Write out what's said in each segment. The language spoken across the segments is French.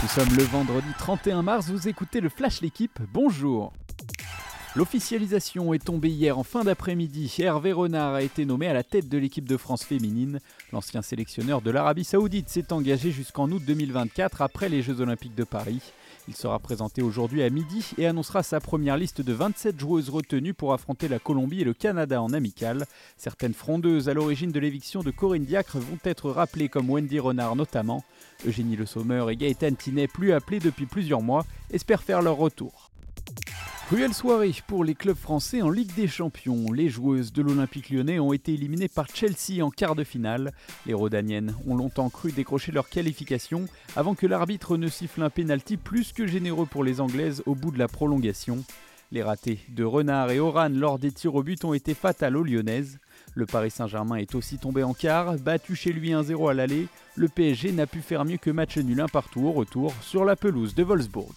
Nous sommes le vendredi 31 mars, vous écoutez le Flash L'équipe, bonjour L'officialisation est tombée hier en fin d'après-midi. Hervé Renard a été nommé à la tête de l'équipe de France féminine. L'ancien sélectionneur de l'Arabie Saoudite s'est engagé jusqu'en août 2024 après les Jeux Olympiques de Paris. Il sera présenté aujourd'hui à midi et annoncera sa première liste de 27 joueuses retenues pour affronter la Colombie et le Canada en amical. Certaines frondeuses à l'origine de l'éviction de Corinne Diacre vont être rappelées comme Wendy Renard notamment. Eugénie Le Sommer et Gaëtan Tinet, plus appelés depuis plusieurs mois, espèrent faire leur retour. Cruelle soirée pour les clubs français en Ligue des Champions. Les joueuses de l'Olympique lyonnais ont été éliminées par Chelsea en quart de finale. Les Rodaniennes ont longtemps cru décrocher leur qualification avant que l'arbitre ne siffle un pénalty plus que généreux pour les Anglaises au bout de la prolongation. Les ratés de Renard et Oran lors des tirs au but ont été fatals aux Lyonnaises. Le Paris Saint-Germain est aussi tombé en quart, battu chez lui 1-0 à l'aller. Le PSG n'a pu faire mieux que match nul un partout au retour sur la pelouse de Wolfsburg.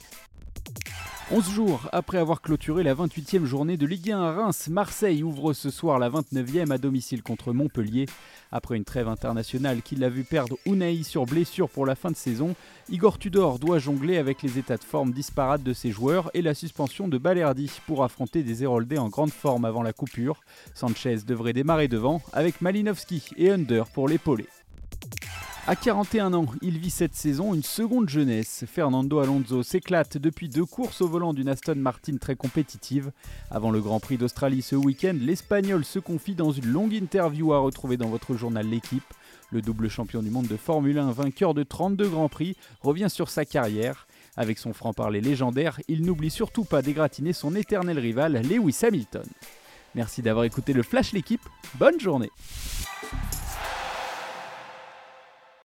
11 jours après avoir clôturé la 28e journée de Ligue 1 à Reims, Marseille ouvre ce soir la 29e à domicile contre Montpellier. Après une trêve internationale qui l'a vu perdre Unai sur blessure pour la fin de saison, Igor Tudor doit jongler avec les états de forme disparates de ses joueurs et la suspension de Balerdi pour affronter des Héroldés en grande forme avant la coupure. Sanchez devrait démarrer devant avec Malinowski et Under pour l'épauler. À 41 ans, il vit cette saison une seconde jeunesse. Fernando Alonso s'éclate depuis deux courses au volant d'une Aston Martin très compétitive. Avant le Grand Prix d'Australie ce week-end, l'Espagnol se confie dans une longue interview à retrouver dans votre journal L'équipe. Le double champion du monde de Formule 1, vainqueur de 32 Grands Prix, revient sur sa carrière. Avec son franc-parler légendaire, il n'oublie surtout pas d'égratiner son éternel rival, Lewis Hamilton. Merci d'avoir écouté le Flash L'équipe. Bonne journée